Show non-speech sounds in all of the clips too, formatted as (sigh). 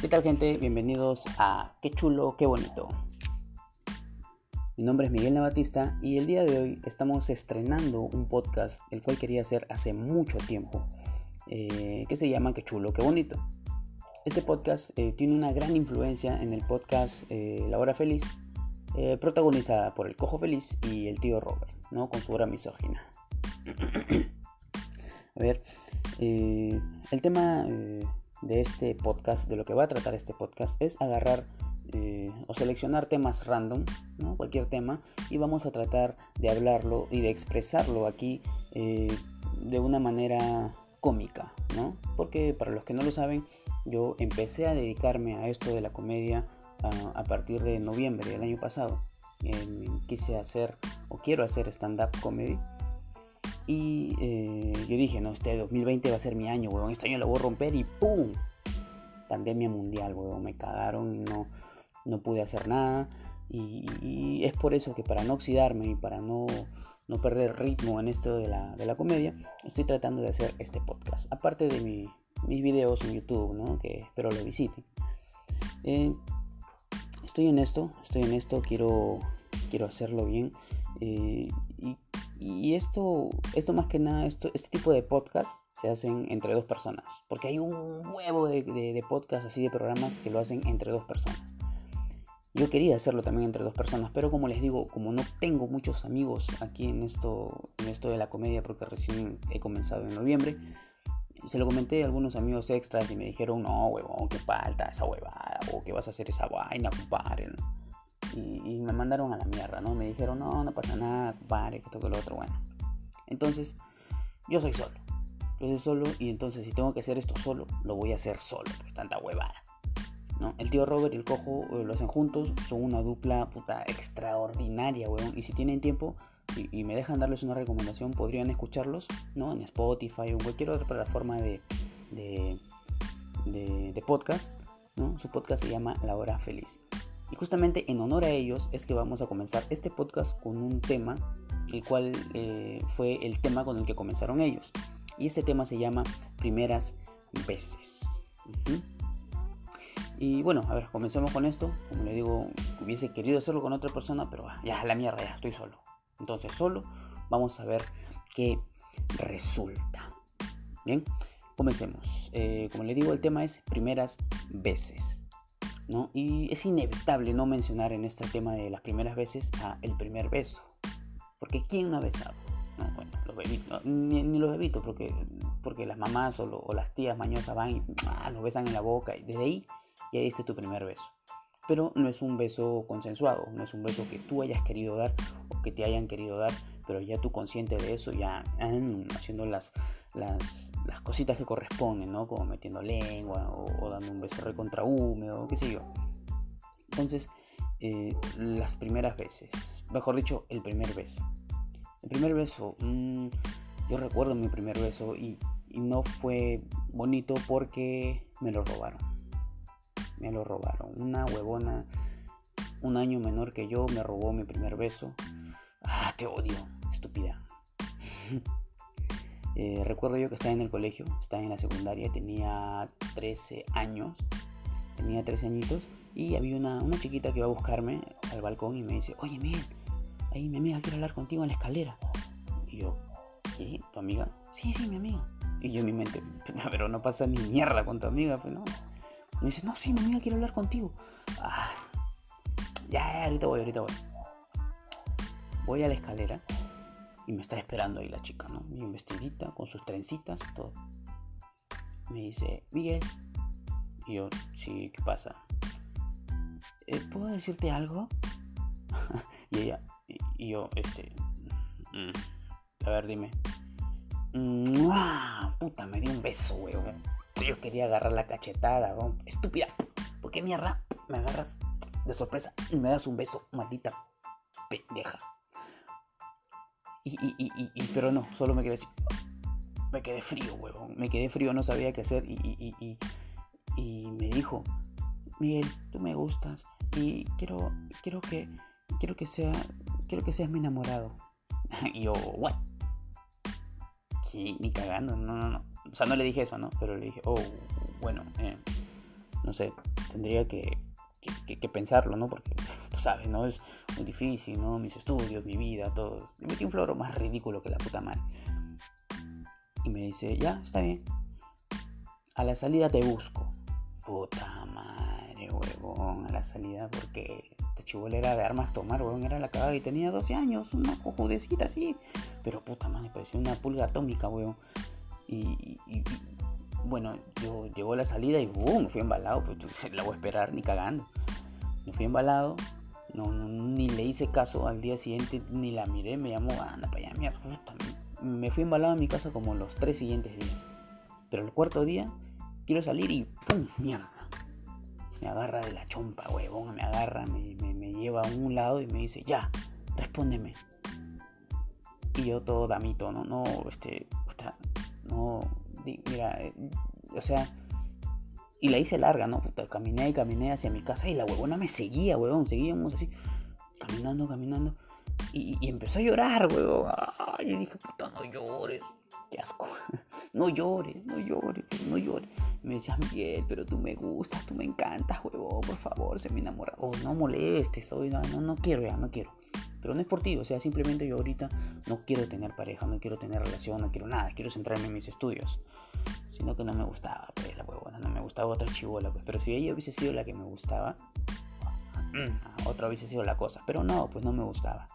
¿Qué tal gente? Bienvenidos a Qué chulo, qué bonito. Mi nombre es Miguel Navatista y el día de hoy estamos estrenando un podcast el cual quería hacer hace mucho tiempo, eh, que se llama Qué chulo, qué bonito. Este podcast eh, tiene una gran influencia en el podcast eh, La Hora Feliz, protagonizada por el Cojo Feliz y el tío Robert, ¿no? con su hora misógina. (clears throat) a ver, el tema de este podcast, de lo que va a tratar este podcast, es agarrar eh, o seleccionar temas random, ¿no? cualquier tema, y vamos a tratar de hablarlo y de expresarlo aquí eh, de una manera cómica, ¿no? Porque para los que no lo saben, yo empecé a dedicarme a esto de la comedia a, partir de noviembre del año pasado. quise hacer o quiero hacer stand-up comedy y eh, yo dije, no, este 2020 va a ser mi año, weón. Este año lo voy a romper y ¡pum! Pandemia mundial, weón. Me cagaron no, no pude hacer nada. Y, es por eso que para no oxidarme y para no, no perder ritmo en esto de la, de la, comedia, estoy tratando de hacer este podcast. Aparte de mi, mis videos en YouTube, ¿no? Que espero lo visiten. Eh, estoy en esto, estoy en esto, quiero, quiero hacerlo bien. Eh, y y esto, esto más que nada, este tipo de podcast se hacen entre dos personas. Porque hay un huevo de, de, podcast así de programas que lo hacen entre dos personas. Yo quería hacerlo también entre dos personas, pero como les digo, como no tengo muchos amigos aquí en esto, en esto de la comedia, porque recién he comenzado en noviembre, se lo comenté a algunos amigos extras y me dijeron, no, huevón, qué falta esa huevada, o que vas a hacer esa vaina, compadre y, me mandaron a la mierda, ¿no? Me dijeron, no, no pasa nada, pare, que esto lo otro, bueno. Entonces, yo soy solo. Yo soy solo y entonces si tengo que hacer esto solo, lo voy a hacer solo, pues tanta huevada. ¿no? El tío Robert y el cojo eh, lo hacen juntos, son una dupla puta extraordinaria, weón. Y si tienen tiempo y, me dejan darles una recomendación, podrían escucharlos, ¿no? En Spotify o en cualquier otra plataforma de, de, de, de podcast, ¿no? Su podcast se llama La Hora Feliz. Y justamente en honor a ellos es que vamos a comenzar este podcast con un tema, el cual eh, fue el tema con el que comenzaron ellos. Y ese tema se llama Primeras veces. Y bueno, a ver, comencemos con esto. Como le digo, hubiese querido hacerlo con otra persona, pero ya, la mierda, ya estoy solo. Entonces, solo, vamos a ver qué resulta. Bien, comencemos. Eh, como le digo, el tema es primeras veces. Y es inevitable no mencionar en este tema de las primeras veces a el primer beso. Porque ¿quién no ha besado? No, bueno, los bebitos, ni, los bebitos, porque, porque las mamás o, las tías mañosas van y ah, los besan en la boca y desde ahí ya diste tu primer beso. Pero no es un beso consensuado, no es un beso que tú hayas querido dar o que te hayan querido dar, pero ya tú consciente de eso, ya haciendo las, las, cositas que corresponden, ¿no? Como metiendo lengua o, dando un beso recontra húmedo, qué sé yo. Entonces, eh, las primeras veces, mejor dicho, el primer beso. El primer beso, mm, yo recuerdo mi primer beso y, y no fue bonito porque me lo robaron. Me lo robaron. Una huevona, un año menor que yo, me robó mi primer beso. Ah, te odio. (laughs) Eh, recuerdo yo que estaba en el colegio, estaba en la secundaria, tenía 13 años, tenía 13 añitos y había una, una chiquita que iba a buscarme al balcón y me dice, oye Miguel, ahí mi amiga quiere hablar contigo en la escalera. Y yo, ¿qué? ¿Tu amiga? Sí, sí, mi amiga. Y yo en mi mente, (laughs) pero no pasa ni mierda con tu amiga, pues no. Me dice, no, sí, mi amiga quiere hablar contigo. Ah, ya, ya, ahorita voy, ahorita voy. Voy a la escalera y me está esperando ahí la chica, ¿no? Bien vestidita, con sus trencitas, todo. Me dice, Miguel. Y yo, sí, ¿qué pasa? Eh, ¿Puedo decirte algo? (laughs) y ella, y, yo, este... Mm, a ver, dime. Puta, me dio un beso, weón. Yo quería agarrar la cachetada, weón. Estúpida. ¿Por qué mierda me agarras de sorpresa y me das un beso, maldita pendeja? Y, pero no, solo me quedé así. Me quedé frío, huevón. Me quedé frío, no sabía qué hacer. Y, me dijo, Miguel, tú me gustas. Y quiero, quiero que, quiero que sea, quiero que seas mi enamorado. (laughs) y yo, what? Sí, ni cagando, no, no, no. O sea, no le dije eso, ¿no? Pero le dije, oh, bueno, eh, no sé, tendría que, que, pensarlo, ¿no? Porque ¿no? Es muy difícil, ¿no? Mis estudios, mi vida, todo. Me metí un floro más ridículo que la puta madre. Y me dice, ya, está bien. A la salida te busco. Puta madre, huevón, a la salida porque esta chibolera de armas tomar, huevón, era la cagada y tenía 12 años, una cojudecita así. Pero puta madre, pareció una pulga atómica, huevón. Y, bueno, yo llegó la salida y boom, me fui embalado, pues (laughs) la voy a esperar ni cagando. Me fui embalado, no, ni le hice caso al día siguiente, ni la miré, me llamó, anda para allá, mierda, puta, me fui embalado a mi casa como los tres siguientes días. Pero el cuarto día quiero salir y ¡pum! Mierda. Me agarra de la chompa, huevón, me agarra, me, me, lleva a un lado y me dice, ya, respóndeme. Y yo todo damito, ¿no? No, este, no, mira, eh, o sea, y la hice larga, ¿no? caminé y caminé hacia mi casa y la huevona me seguía, huevón, seguíamos así, caminando, caminando. Y, empezó a llorar, huevón. y dije, puta, no llores. Qué asco. (laughs) No llores, no llores, no llores. Me decía, Miguel, pero tú me gustas, tú me encantas, huevón, por favor, se me enamora. Oh, no molestes, no, no, no quiero ya, no quiero. Pero no es por ti, o sea, simplemente yo ahorita no quiero tener pareja, no quiero tener relación, no quiero nada, quiero centrarme en mis estudios. Sino que no me gustaba, pues, la huevona, no me gustaba otra chivola, pues. Pero si ella hubiese sido la que me gustaba, mm, otra hubiese sido la cosa. Pero no, pues no me gustaba.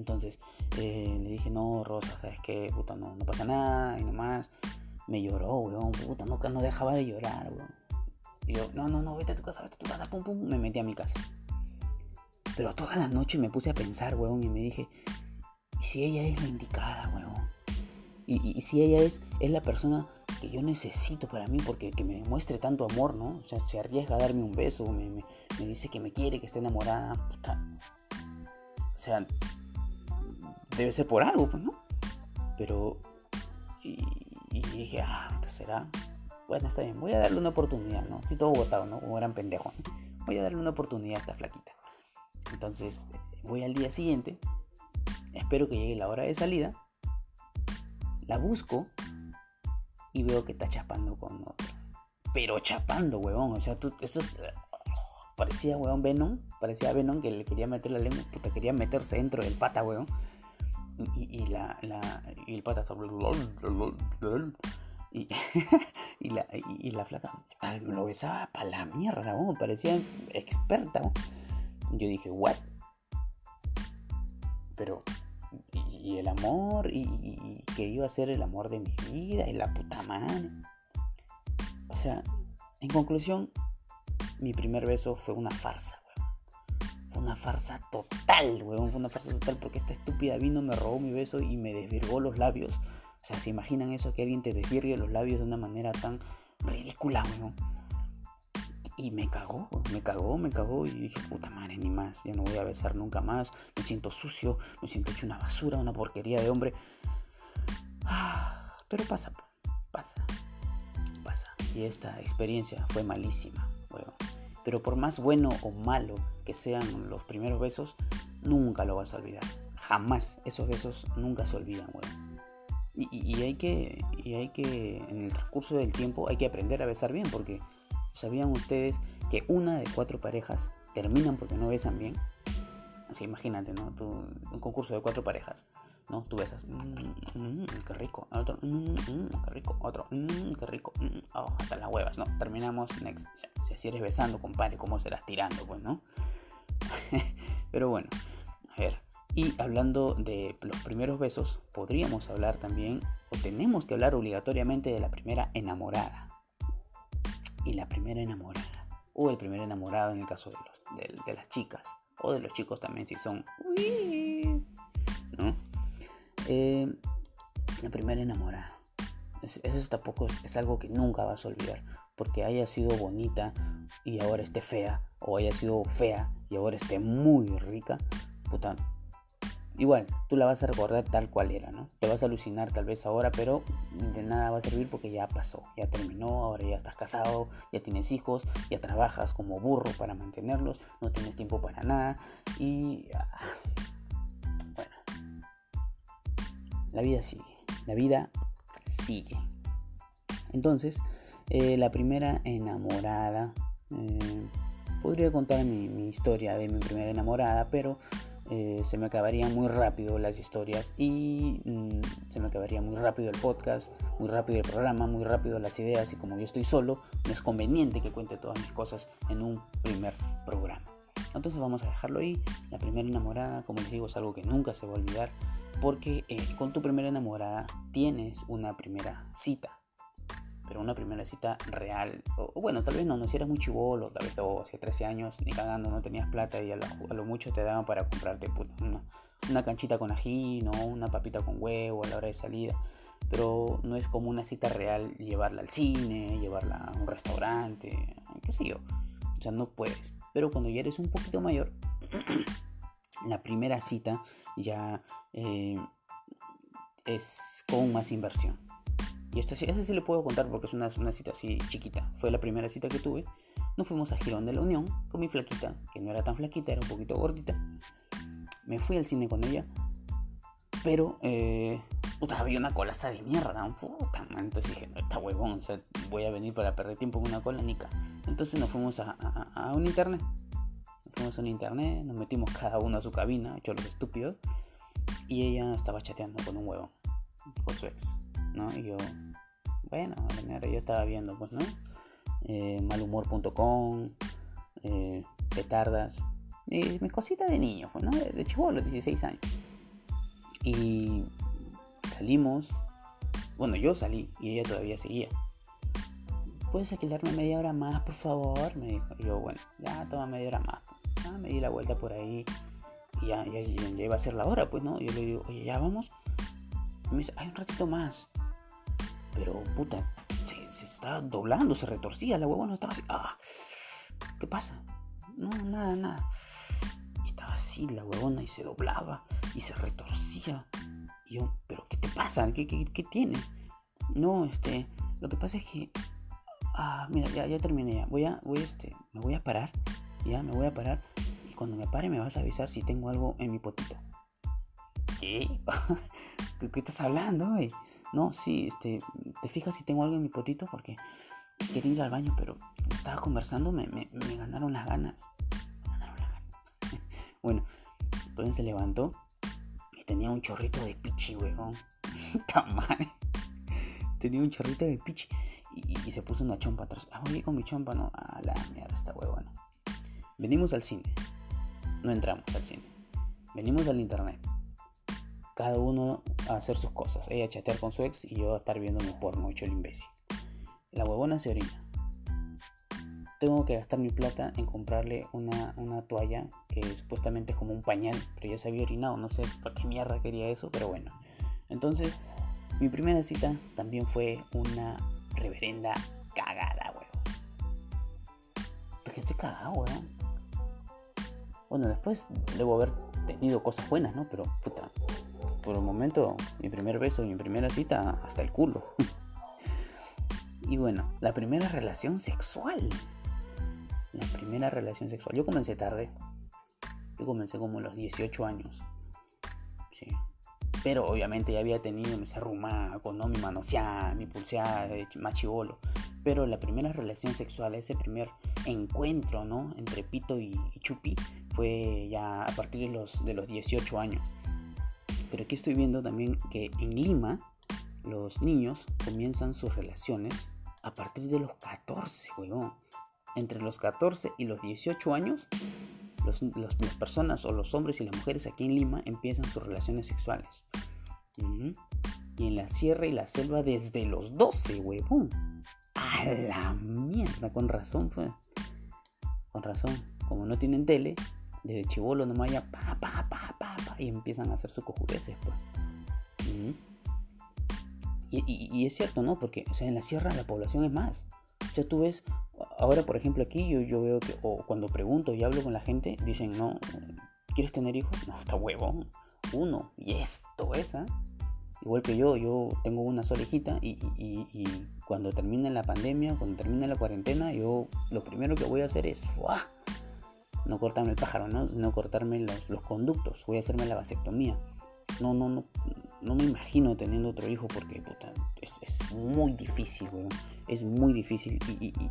Entonces eh, le dije, no, Rosa, ¿sabes qué? Puta, no, no pasa nada y nomás. Me lloró, weón, puta, nunca no dejaba de llorar, weón. Y yo, no, no, no, vete a tu casa, vete a tu casa, pum, pum, me metí a mi casa. Pero toda la noche me puse a pensar, weón, y me dije, ¿y si ella es la indicada, weón? Y, y, si ella es, es la persona que yo necesito para mí, porque que me demuestre tanto amor, ¿no? O sea, se arriesga a darme un beso, me, dice que me quiere, que está enamorada. O sea, debe ser por algo, pues, ¿no? Pero, y, dije, ah, será. Bueno, está bien, voy a darle una oportunidad, ¿no? Si todo votado, ¿no? Como eran pendejos. Voy a darle una oportunidad a esta flaquita. Entonces, voy al día siguiente, espero que llegue la hora de salida, la busco y veo que está chapando con otro. Pero chapando, huevón. O sea, tú, eso es, parecía, huevón, Venom. Parecía Venom que le quería meter la lengua, puta, quería meterse dentro del pata, huevón y, la, la, y el pata (laughs) y, y, la, y, la flaca lo besaba para la mierda, parecía experta. Yo dije, ¿what? Pero, y, el amor, y, que iba a ser el amor de mi vida, y la puta madre. O sea, en conclusión, mi primer beso fue una farsa, fue una farsa total, weón. Fue una farsa total porque esta estúpida vino, me robó mi beso y me desvirgó los labios. O sea, ¿se imaginan eso? Que alguien te desvirgue los labios de una manera tan ridícula, weón. Y me cagó, me cagó, me cagó. Y dije, puta madre, ni más. Ya no voy a besar nunca más. Me siento sucio, me siento hecho una basura, una porquería de hombre. Ah, pero pasa, pasa, pasa. Y esta experiencia fue malísima, weón. Pero por más bueno o malo que sean los primeros besos, nunca lo vas a olvidar. Jamás. Esos besos nunca se olvidan, weón. Y, hay que, y hay que, en el transcurso del tiempo, hay que aprender a besar bien, porque ¿sabían ustedes que una de cuatro parejas terminan porque no besan bien? Así, imagínate, ¿no? un concurso de cuatro parejas. ¿no? Tú besas, mm, mm, qué rico, otro, mm, qué rico, otro, qué rico, oh, hasta las huevas, ¿no? Terminamos, next. Si así eres besando, compadre, ¿cómo serás tirando, pues, no? (laughs) Pero bueno, a ver, y hablando de los primeros besos, podríamos hablar también, o tenemos que hablar obligatoriamente de la primera enamorada. Y la primera enamorada, o el primer enamorado en el caso de, los, de, las chicas, o de los chicos también si son... ¿no? Eh, la primera enamorada. Eso tampoco es, algo que nunca vas a olvidar. Porque haya sido bonita y ahora esté fea. O haya sido fea y ahora esté muy rica. Puta. Igual, tú la vas a recordar tal cual era, ¿no? Te vas a alucinar tal vez ahora, pero de nada va a servir porque ya pasó, ya terminó, ahora ya estás casado, ya tienes hijos, ya trabajas como burro para mantenerlos, no tienes tiempo para nada y ah, la vida sigue, la vida sigue. Entonces, Eh, la primera enamorada. Eh, podría contar mi, historia de mi primera enamorada, pero eh, se me acabarían muy rápido las historias y mm, se me acabaría muy rápido el podcast, muy rápido el programa, muy rápido las ideas y como yo estoy solo, no es conveniente que cuente todas mis cosas en un primer programa. Entonces vamos a dejarlo ahí. La primera enamorada, como les digo, es algo que nunca se va a olvidar porque con tu primera enamorada tienes una primera cita pero una primera cita real, o, bueno, tal vez no, no si eras muy chivolo, tal vez todo, hace 13 años, ni cagando, no tenías plata y a lo, mucho te daban para comprarte una, una, canchita con ají, ¿no? una papita con huevo a la hora de salida, pero no es como una cita real llevarla al cine, llevarla a un restaurante, qué sé yo, o sea, no puedes, pero cuando ya eres un poquito mayor, (clears throat) la primera cita ya eh, es con más inversión y esta, esta sí le puedo contar porque es una, cita así chiquita. Fue la primera cita que tuve. Nos fuimos a Girón de la Unión con mi flaquita, que no era tan flaquita, era un poquito gordita. Me fui al cine con ella. Pero, eh, puta, había una colaza de mierda. Puta, man. Entonces dije, no, está huevón. Voy a venir para perder tiempo en una cola, nica. Entonces nos fuimos a, a, un internet. Nos fuimos a un internet, nos metimos cada uno a su cabina, hecho los estúpidos. Y ella estaba chateando con un huevón, con su ex. ¿No? Y yo, bueno, yo estaba viendo, pues, ¿no? Eh, malhumor.com, eh, petardas, y mis cositas de niño, pues, ¿no? De, los 16 años. Y salimos, bueno, yo salí y ella todavía seguía. ¿Puedes alquilarme media hora más, por favor? Me dijo. Yo, bueno, ya toma media hora más. Ah, me di la vuelta por ahí y ya, ya, ya, iba a ser la hora, pues, ¿no? Yo le digo, oye, ya vamos. Y me dice, hay un ratito más. Pero puta, se, se está doblando, se retorcía, la huevona estaba así. Ah, ¿Qué pasa? No, nada, nada. estaba así la huevona y se doblaba y se retorcía. Y yo, ¿pero qué te pasa? ¿Qué, qué, tiene? No, este, lo que pasa es que. Ah, mira, ya, ya terminé ya. Voy a, voy este, me voy a parar. Ya, me voy a parar. Y cuando me pare me vas a avisar si tengo algo en mi potito. ¿Qué? (laughs) ¿Qué, qué estás hablando, güey? No, sí, este, te fijas si tengo algo en mi potito porque quería ir al baño, pero estaba conversando, me, me, me ganaron las ganas. Me ganaron las ganas. (laughs) bueno, entonces se levantó y tenía un chorrito de pichi, weón. (laughs) mal. tenía un chorrito de pichi y, se puso una chompa atrás. Ah, voy con mi chompa, no. A la mierda, esta huevona. Venimos al cine. No entramos al cine. Venimos al internet cada uno a hacer sus cosas. Ella a chatear con su ex y yo a estar viendo mi porno hecho el imbécil. La huevona se orina. Tengo que gastar mi plata en comprarle una, toalla que supuestamente es como un pañal, pero ya se había orinado, no sé por qué mierda quería eso, pero bueno. Entonces, mi primera cita también fue una reverenda cagada, weón. Porque estoy cagado, weón. Bueno, después debo haber tenido cosas buenas, ¿no? Pero, puta, por un momento, mi primer beso, mi primera cita, hasta el culo. (laughs) y bueno, la primera relación sexual. La primera relación sexual. Yo comencé tarde. Yo comencé como a los 18 años. Sí. Pero obviamente ya había tenido mi con ¿no? mi manoseada, mi pulseada machibolo. Pero la primera relación sexual, ese primer encuentro, ¿no? Entre Pito y, Chupi, fue ya a partir de los, de los 18 años. Pero aquí estoy viendo también que en Lima los niños comienzan sus relaciones a partir de los 14, huevón. Entre los 14 y los 18 años, las personas o los hombres y las mujeres aquí en Lima empiezan sus relaciones sexuales. Y en la sierra y la selva desde los 12, huevón. A la mierda, con razón fue. Con razón. Como no tienen tele, desde chivolo nomás ya pa, pa, pa, pa, pa, y empiezan a hacer sus cojudeces, pues. y, es cierto, ¿no? Porque, o sea, en la sierra la población es más. O sea, tú ves, ahora por ejemplo aquí yo, yo veo que, o cuando pregunto y hablo con la gente, dicen, no, ¿quieres tener hijos? No, está huevón. Uno, y esto es, ¿ah? Igual que yo, yo tengo una sola hijita y, y, cuando termine la pandemia, cuando termine la cuarentena, yo lo primero que voy a hacer es, ¡fuah! No cortarme el pájaro, ¿no? No cortarme los, conductos, voy a hacerme la vasectomía. No, no, no, no me imagino teniendo otro hijo porque puta, es, muy difícil, weón. Es muy difícil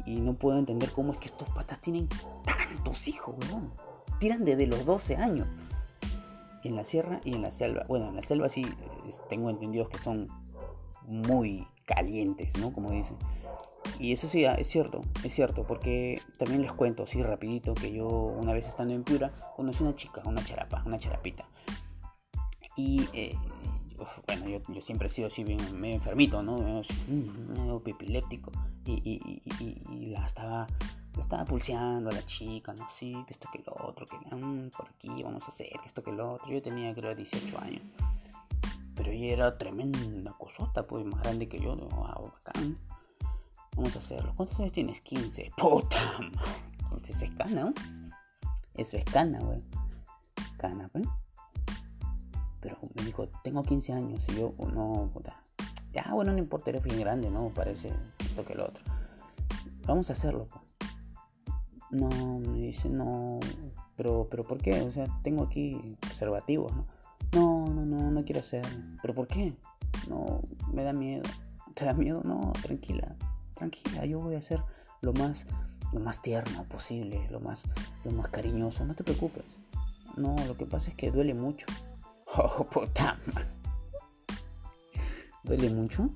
y, no puedo entender cómo es que estos patas tienen tantos hijos, weón. Tiran desde los 12 años. En la sierra y en la selva. Bueno, en la selva sí tengo entendido que son muy calientes, ¿no? Como dicen. Y eso sí, ah, es cierto, es cierto, porque también les cuento así rapidito que yo una vez estando en Piura conocí una chica, una charapa, una charapita. Y eh, bueno, yo, siempre he sido así bien medio enfermito, ¿no? Medio, epiléptico. Y, la estaba la estaba pulseando a la chica, ¿no? Sí, que esto que lo otro, que mm, por aquí vamos a hacer, que esto que lo otro. Yo tenía creo 18 años. Pero ella era tremenda cosota, pues más grande que yo, wow, bacán. Vamos a hacerlo. ¿Cuántos años tienes? 15. (laughs) Puta Es escana, ¿no? Eso es cana, güey. Cana, pues. Pero me dijo, tengo 15 años. Y yo, no, puta. Ya, bueno, no importa, eres bien grande, ¿no? Parece esto que el otro. Vamos a hacerlo, pues. No, me dice, no. Pero, pero ¿por qué? O sea, tengo aquí preservativos, ¿no? No, no, no, no quiero hacer. ¿Pero por qué? No, me da miedo. ¿Te da miedo? No, tranquila tranquila, yo voy a hacer lo más, lo más tierno posible, lo más, lo más cariñoso, no te preocupes. No, lo que pasa es que duele mucho. (laughs) Oh, puta ¿Duele mucho?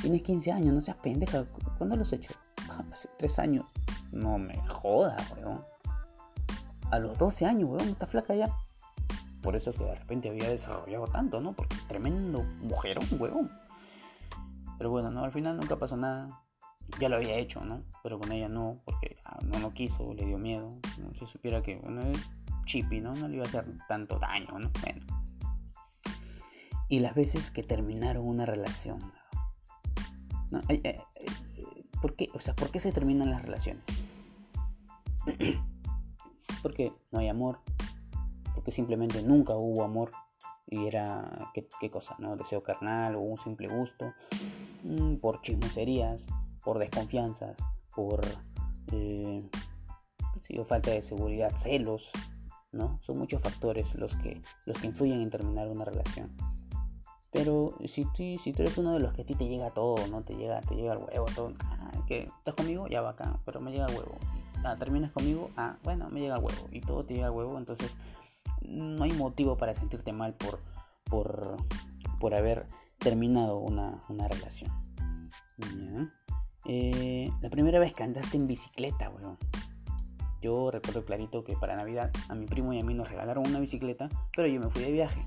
Tienes 15 años, no seas pendeja. ¿Cuándo lo has hecho? (laughs) Hace 3 años. No me jodas, weón. A los 12 años, weón, está flaca ya. Por eso que de repente había desarrollado tanto, ¿no? Porque tremendo mujerón, weón. Pero bueno, no, al final nunca pasó nada ya lo había hecho, ¿no? Pero con ella no, porque ah, no, no quiso, le dio miedo. No se supiera que, bueno, es chippy, ¿no? No le iba a hacer tanto daño, ¿no? Bueno. Y las veces que terminaron una relación. ¿no? Eh, eh, ¿Por qué? O sea, ¿por qué se terminan las relaciones? (clears throat) porque no hay amor. Porque simplemente nunca hubo amor. Y era, ¿qué, qué cosa? ¿No? Deseo carnal o un simple gusto. Mm, por chismoserías por desconfianzas, por eh, falta de seguridad, celos, ¿no? Son muchos factores los que, los que influyen en terminar una relación. Pero si, tú, si tú eres uno de los que a ti te llega todo, ¿no? Te llega, te llega el huevo, todo. Ah, estás conmigo, ya bacán, pero me llega el huevo. Ah, terminas conmigo, ah, bueno, me llega el huevo. Y todo te llega el huevo, entonces no hay motivo para sentirte mal por, por, por haber terminado una, una relación. Eh, la primera vez que andaste en bicicleta, weón. Yo recuerdo clarito que para Navidad a mi primo y a mí nos regalaron una bicicleta, pero yo me fui de viaje.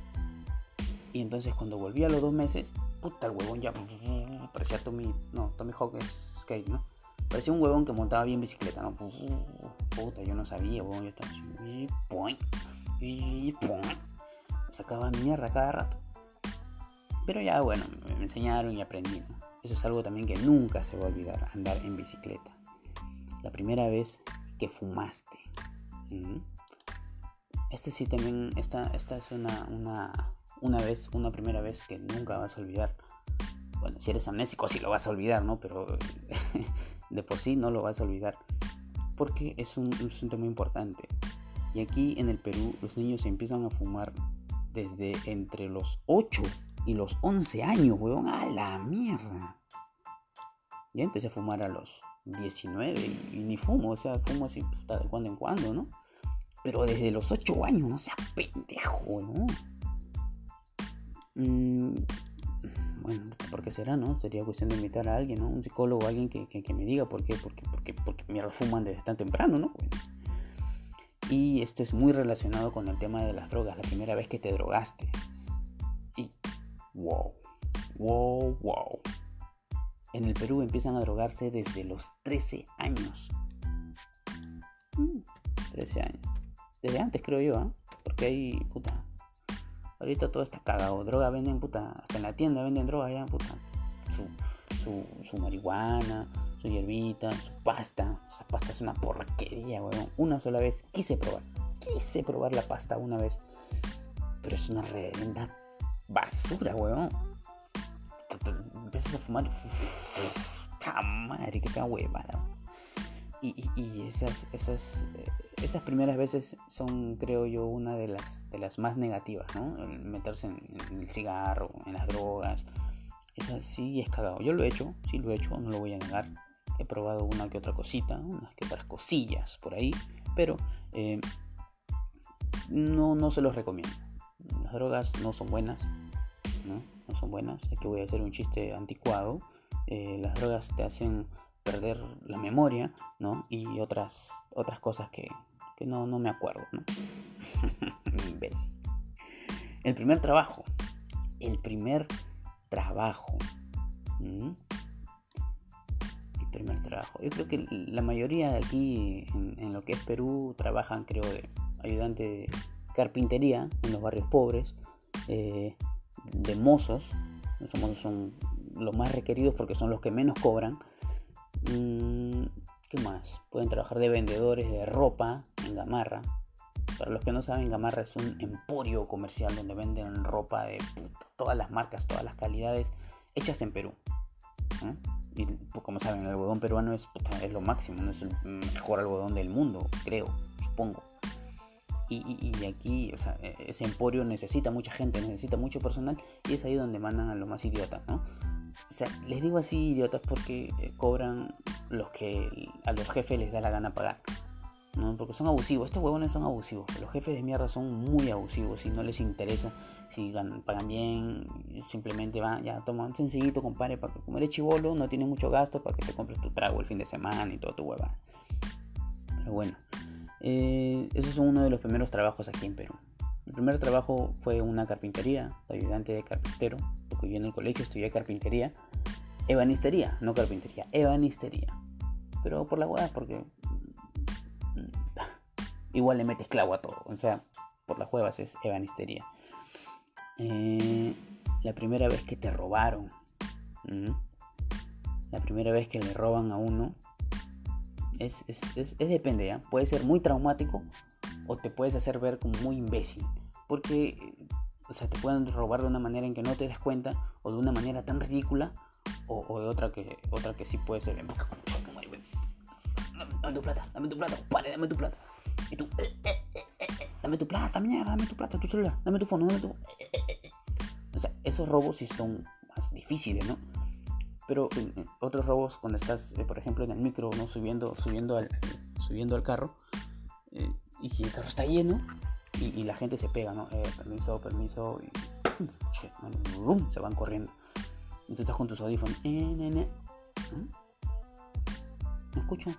Y entonces cuando volví a los dos meses, puta el huevón ya (laughs) parecía Tommy, no, Tommy Hawk es skate, ¿no? Parecía un huevón que montaba bien bicicleta, ¿no? (laughs) Puta, yo no sabía, huevón, yo estaba así, y. Sacaba mierda cada rato. Pero ya, bueno, me enseñaron y aprendí, ¿no? Eso es algo también que nunca se va a olvidar, andar en bicicleta. La primera vez que fumaste. Este sí también, esta, esta es una, una, una vez, una primera vez que nunca vas a olvidar. Bueno, si eres amnésico sí lo vas a olvidar, ¿no? Pero (laughs) de por sí no lo vas a olvidar. Porque es un, un asunto muy importante. Y aquí en el Perú los niños empiezan a fumar desde entre los 8 y los 11 años, weón. A la mierda. Ya empecé a fumar a los 19 y, ni fumo, o sea, fumo así pues, de cuando en cuando, ¿no? Pero desde los 8 años, no sea pendejo, ¿no? Mm, bueno, ¿por qué será, no? Sería cuestión de invitar a alguien, ¿no? Un psicólogo, alguien que, que, me diga por qué, porque, porque, porque mierda fuman desde tan temprano, ¿no? Y esto es muy relacionado con el tema de las drogas, la primera vez que te drogaste. Wow, wow, wow. En el Perú empiezan a drogarse desde los 13 años. 13 mm, años. Desde antes creo yo, ¿eh? Porque hay, puta. Ahorita todo está cagado. Droga venden, puta. Hasta en la tienda venden droga ya, puta. Su, su, su marihuana, su hierbita, su pasta. Esa pasta es una porquería, weón. Una sola vez quise probar. Quise probar la pasta una vez. Pero es una revenda basura, weón. Empiezas a fumar. ¡Ta madre! ¡Qué huevada! Y, esas, esas, eh, esas primeras veces son, creo yo, una de las, de las más negativas, ¿no? Meterse en, el cigarro, en las drogas. Eso sí es cagado. Yo lo he hecho, sí lo he hecho, no lo voy a negar. He probado una que otra cosita, unas que otras cosillas por ahí, pero eh, no, no se los recomiendo. Las drogas no son buenas, ¿no? Son buenas. Que voy a hacer un chiste anticuado. Eh, las drogas te hacen perder la memoria, ¿no? Y otras, otras cosas que, que no, no me acuerdo, ¿no? (laughs) El primer trabajo. El primer trabajo. El primer trabajo. Yo creo que la mayoría de aquí en, lo que es Perú trabajan, creo, de ayudante de carpintería en los barrios pobres, eh, de mozos. Los son los más requeridos porque son los que menos cobran. Mm, ¿Qué más? Pueden trabajar de vendedores de ropa en Gamarra. Para los que no saben, Gamarra es un emporio comercial donde venden ropa de todas las marcas, todas las calidades, hechas en Perú. Y pues, como saben, el algodón peruano es, es lo máximo, no es el mejor algodón del mundo, creo, supongo. Y, aquí, e, ese emporio necesita mucha gente, necesita mucho personal y es ahí donde mandan a lo más idiota, ¿no? O sea, les digo así idiotas porque eh, cobran los que a los jefes les da la gana pagar. ¿no? Porque son abusivos, estos huevones son abusivos. Los jefes de mierda son muy abusivos y no les interesa si pagan bien, simplemente van, ya toma un sencillito, compadre, para que como eres chivolo, no tienes mucho gasto para que te compres tu trago el fin de semana y todo tu hueva. Pero bueno, eh, esos son uno de los primeros trabajos aquí en Perú. El primer trabajo fue una carpintería, ayudante de carpintero, porque yo en el colegio estudié carpintería, ebanistería, no carpintería, ebanistería. Pero por la hueá, porque mm, igual le metes clavo a todo, o sea, por las huevas es ebanistería. Eh, la primera vez que te robaron, la primera vez que le roban a uno, es, es, es, depende, ¿ya? puede ser muy traumático o te puedes hacer ver como muy imbécil. Porque, o sea, te pueden robar de una manera en que no te des cuenta o de una manera tan ridícula o, de otra que, otra que sí puede ser. Dame tu plata, dame tu plata, vale, dame tu plata. Y tú, eh, eh, eh, dame tu plata, mierda, dame tu plata, tu celular, dame tu fono, dame tu. O sea, esos robos sí son más difíciles, ¿no? Pero otros robos, cuando estás, por ejemplo, en el micro, ¿no? Subiendo, subiendo, al, subiendo al carro, y si el carro está lleno y, la gente se pega, ¿no? Eh, permiso, permiso, y (coughs) se van corriendo. Y tú estás con tus audífonos. Eh, ¿Mm? No escucho.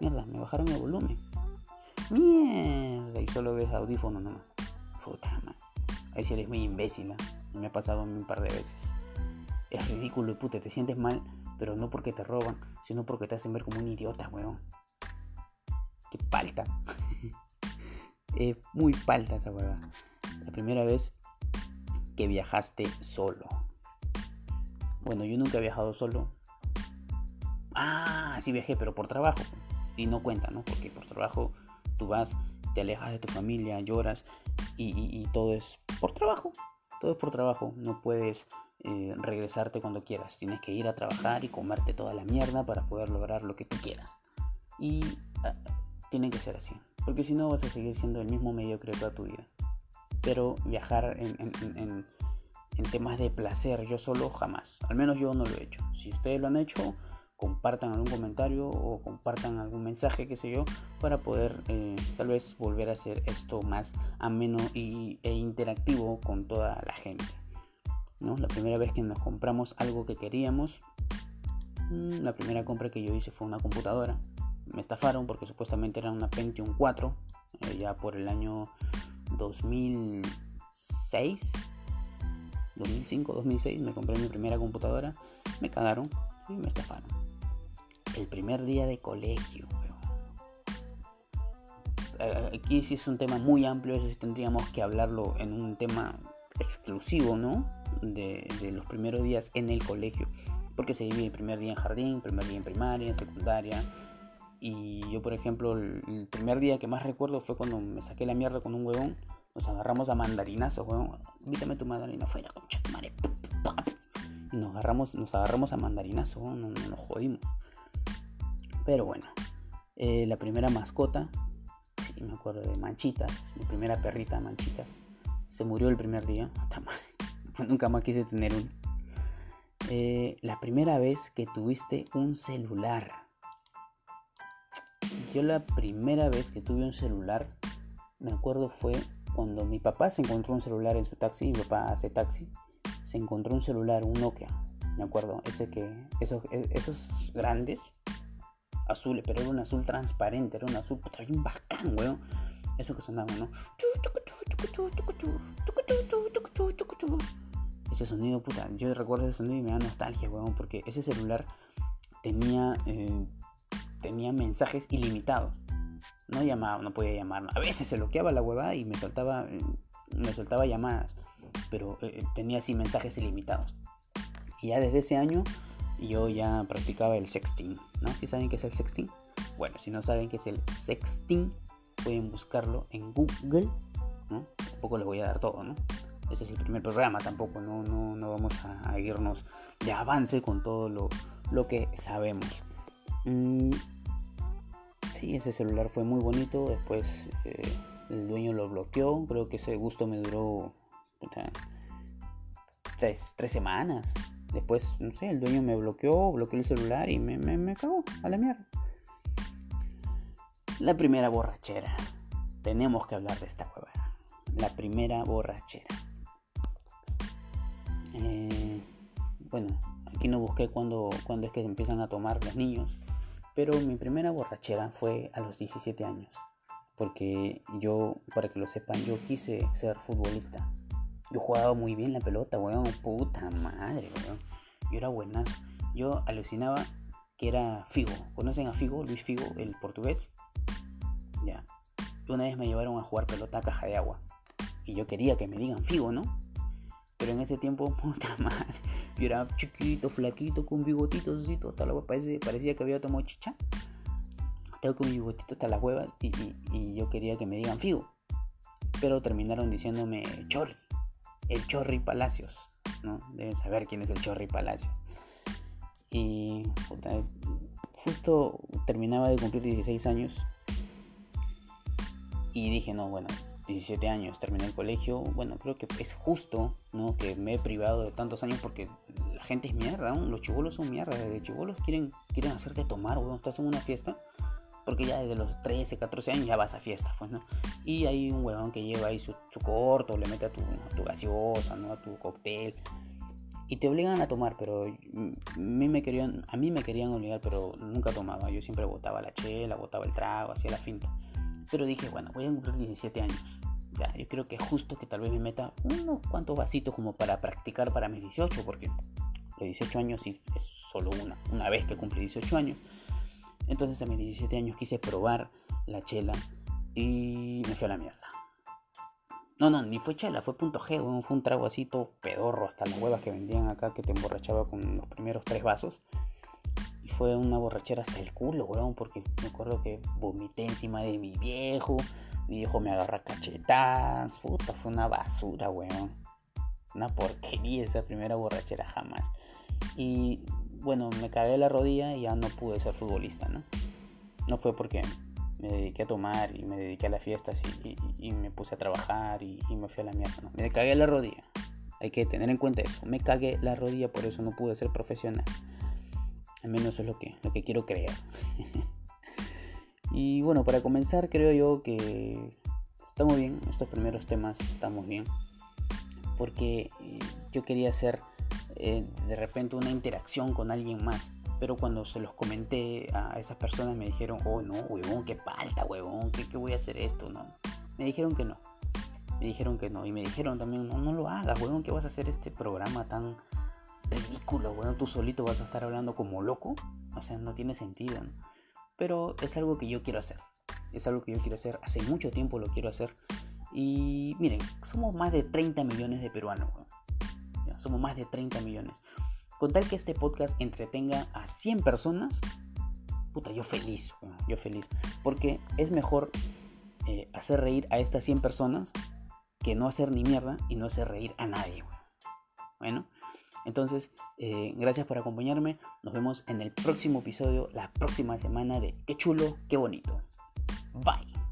Mierda, me bajaron el volumen. Mierda, y solo ves audífono nomás. Puta madre. Ahí sí eres muy imbécil, ¿eh? Me ha pasado un par de veces. Es ridículo y puta, te sientes mal, pero no porque te roban, sino porque te hacen ver como un idiota, weón. Qué palta. (laughs) Es muy palta esa hueva. La primera vez que viajaste solo. Bueno, yo nunca he viajado solo. Ah, sí viajé, pero por trabajo. Y no cuenta, ¿no? Porque por trabajo tú vas, te alejas de tu familia, lloras y, todo es por trabajo. Todo es por trabajo. No puedes eh, regresarte cuando quieras. Tienes que ir a trabajar y comerte toda la mierda para poder lograr lo que tú quieras. Y ah, tiene que ser así. Porque si no vas a seguir siendo el mismo mediocre toda tu vida. Pero viajar en, temas de placer yo solo jamás. Al menos yo no lo he hecho. Si ustedes lo han hecho, compartan algún comentario o compartan algún mensaje, qué sé yo, para poder eh, tal vez volver a hacer esto más ameno y, e interactivo con toda la gente. ¿No? La primera vez que nos compramos algo que queríamos, mm, la primera compra que yo hice fue una computadora me estafaron porque supuestamente era una Pentium 4, eh, ya por el año 2006, 2005, 2006 me compré mi primera computadora, me cagaron y me estafaron. El primer día de colegio. Eh, aquí sí es un tema muy amplio, eso sí tendríamos que hablarlo en un tema exclusivo, ¿no? De, de los primeros días en el colegio. Porque se divide el primer día en jardín, primer día en primaria, en secundaria, y yo, por ejemplo, el, primer día que más recuerdo fue cuando me saqué la mierda con un huevón. Nos agarramos a mandarinas huevón. Invítame tu mandarina fuera, concha madre. Y nos agarramos, nos agarramos a mandarinazo, no, nos jodimos. Pero bueno, eh, la primera mascota y me acuerdo de Manchitas, mi primera perrita Manchitas. Se murió el primer día. Nunca más quise tener uno. Eh, la primera vez que tuviste un celular. Yo la primera vez que tuve un celular, me acuerdo fue cuando mi papá se encontró un celular en su taxi, mi papá hace taxi, se encontró un celular, un Nokia, me acuerdo, ese que, esos, e, esos grandes, azules, pero era un azul transparente, era un azul puta, bien bacán, weón. Eso que sonaba, ¿no? Ese sonido, puta, yo recuerdo ese sonido y me da nostalgia, weón, porque ese celular tenía, eh, tenía mensajes ilimitados. No llamaba, no podía llamar. A veces se bloqueaba la huevada y me soltaba, eh, me soltaba llamadas, pero eh, tenía así mensajes ilimitados. Y ya desde ese año yo ya practicaba el sexting, ¿no? ¿Si saben qué es el sexting? Bueno, si no saben qué es el sexting, pueden buscarlo en Google, ¿no? Tampoco les voy a dar todo, ¿no? Ese es el primer programa, tampoco, no, no, no vamos a, irnos de avance con todo lo, lo que sabemos. Mm, sí, ese celular fue muy bonito, después eh, el dueño lo bloqueó, creo que ese gusto me duró tres, tres semanas, Después, no sé, el dueño me bloqueó, bloqueó el celular y me, me, cagó a la mierda. La primera borrachera. Tenemos que hablar de esta huevada. La primera borrachera. Eh, bueno, aquí no busqué cuándo, cuándo es que empiezan a tomar los niños. Pero mi primera borrachera fue a los 17 años. Porque yo, para que lo sepan, yo quise ser futbolista. Yo jugaba muy bien la pelota, weón. Puta madre, weón. Yo era buenazo. Yo alucinaba que era Figo. ¿Conocen a Figo? Luis Figo, el portugués. Ya. Una vez me llevaron a jugar pelota a caja de agua. Y yo quería que me digan Figo, ¿no? Pero en ese tiempo, (laughs) puta madre. Yo era chiquito, flaquito, con bigotitos así, todo, la parecía, parecía que había tomado chicha. Tengo con mi bigotito hasta las huevas y, y yo quería que me digan Figo. Pero terminaron diciéndome Chorri el Chorri Palacios, ¿no? Deben saber quién es el Chorri Palacios. Y justo terminaba de cumplir 16 años y dije, no, bueno, 17 años, terminé el colegio, bueno, creo que es justo, ¿no? Que me he privado de tantos años porque la gente es mierda, los chivolos son mierda, desde chivolos quieren, quieren hacerte tomar, weón, estás en una fiesta porque ya desde los 13, 14 años ya vas a fiestas, pues, ¿no? Y hay un huevón que lleva ahí su, corto, le mete a tu, gaseosa, ¿no? A tu cóctel. Y te obligan a tomar, pero a mí, me querían, a mí me querían obligar, pero nunca tomaba. Yo siempre botaba la chela, botaba el trago, hacía la finta. Pero dije, bueno, voy a cumplir 17 años. Ya, yo creo que es justo que tal vez me meta unos cuantos vasitos como para practicar para mis 18, porque los 18 años sí es solo una, una vez que cumplí 18 años. Entonces a mis 17 años quise probar la chela y me fui a la mierda. No, no, ni fue chela, fue punto G, fue un trago así pedorro, hasta las huevas que vendían acá que te emborrachaba con los primeros tres vasos. Y fue una borrachera hasta el culo, weón, porque me acuerdo que vomité encima de mi viejo, mi viejo me agarra cachetadas, puta, fue una basura, weón. Una porquería esa primera borrachera jamás. Y bueno, me cagué la rodilla y ya no pude ser futbolista, ¿no? No fue porque me dediqué a tomar y me dediqué a las fiestas y, me puse a trabajar y, me fui a la mierda, ¿no? Me cagué la rodilla. Hay que tener en cuenta eso. Me cagué la rodilla, por eso no pude ser profesional. Al menos eso es lo que, lo que quiero creer. (laughs) y bueno, para comenzar creo yo que estamos bien. Estos primeros temas estamos bien. Porque eh, yo quería hacer eh, de repente una interacción con alguien más. Pero cuando se los comenté a esas personas me dijeron, oh no, huevón, qué falta, huevón, ¿qué, voy a hacer esto? No, me dijeron que no. Me dijeron que no. Y me dijeron también, no, no lo hagas, huevón, que vas a hacer este programa tan ridículo, huevón. Tú solito vas a estar hablando como loco. O sea, no tiene sentido. Pero es algo que yo quiero hacer. Es algo que yo quiero hacer. Hace mucho tiempo lo quiero hacer. Y miren, somos más de 30 millones de peruanos somos más de 30 millones. Con tal que este podcast entretenga a 100 personas, puta, yo feliz, yo feliz. Porque es mejor eh, hacer reír a estas 100 personas que no hacer ni mierda y no hacer reír a nadie, Bueno, entonces, eh, gracias por acompañarme. Nos vemos en el próximo episodio, la próxima semana de Qué chulo, qué bonito. Bye.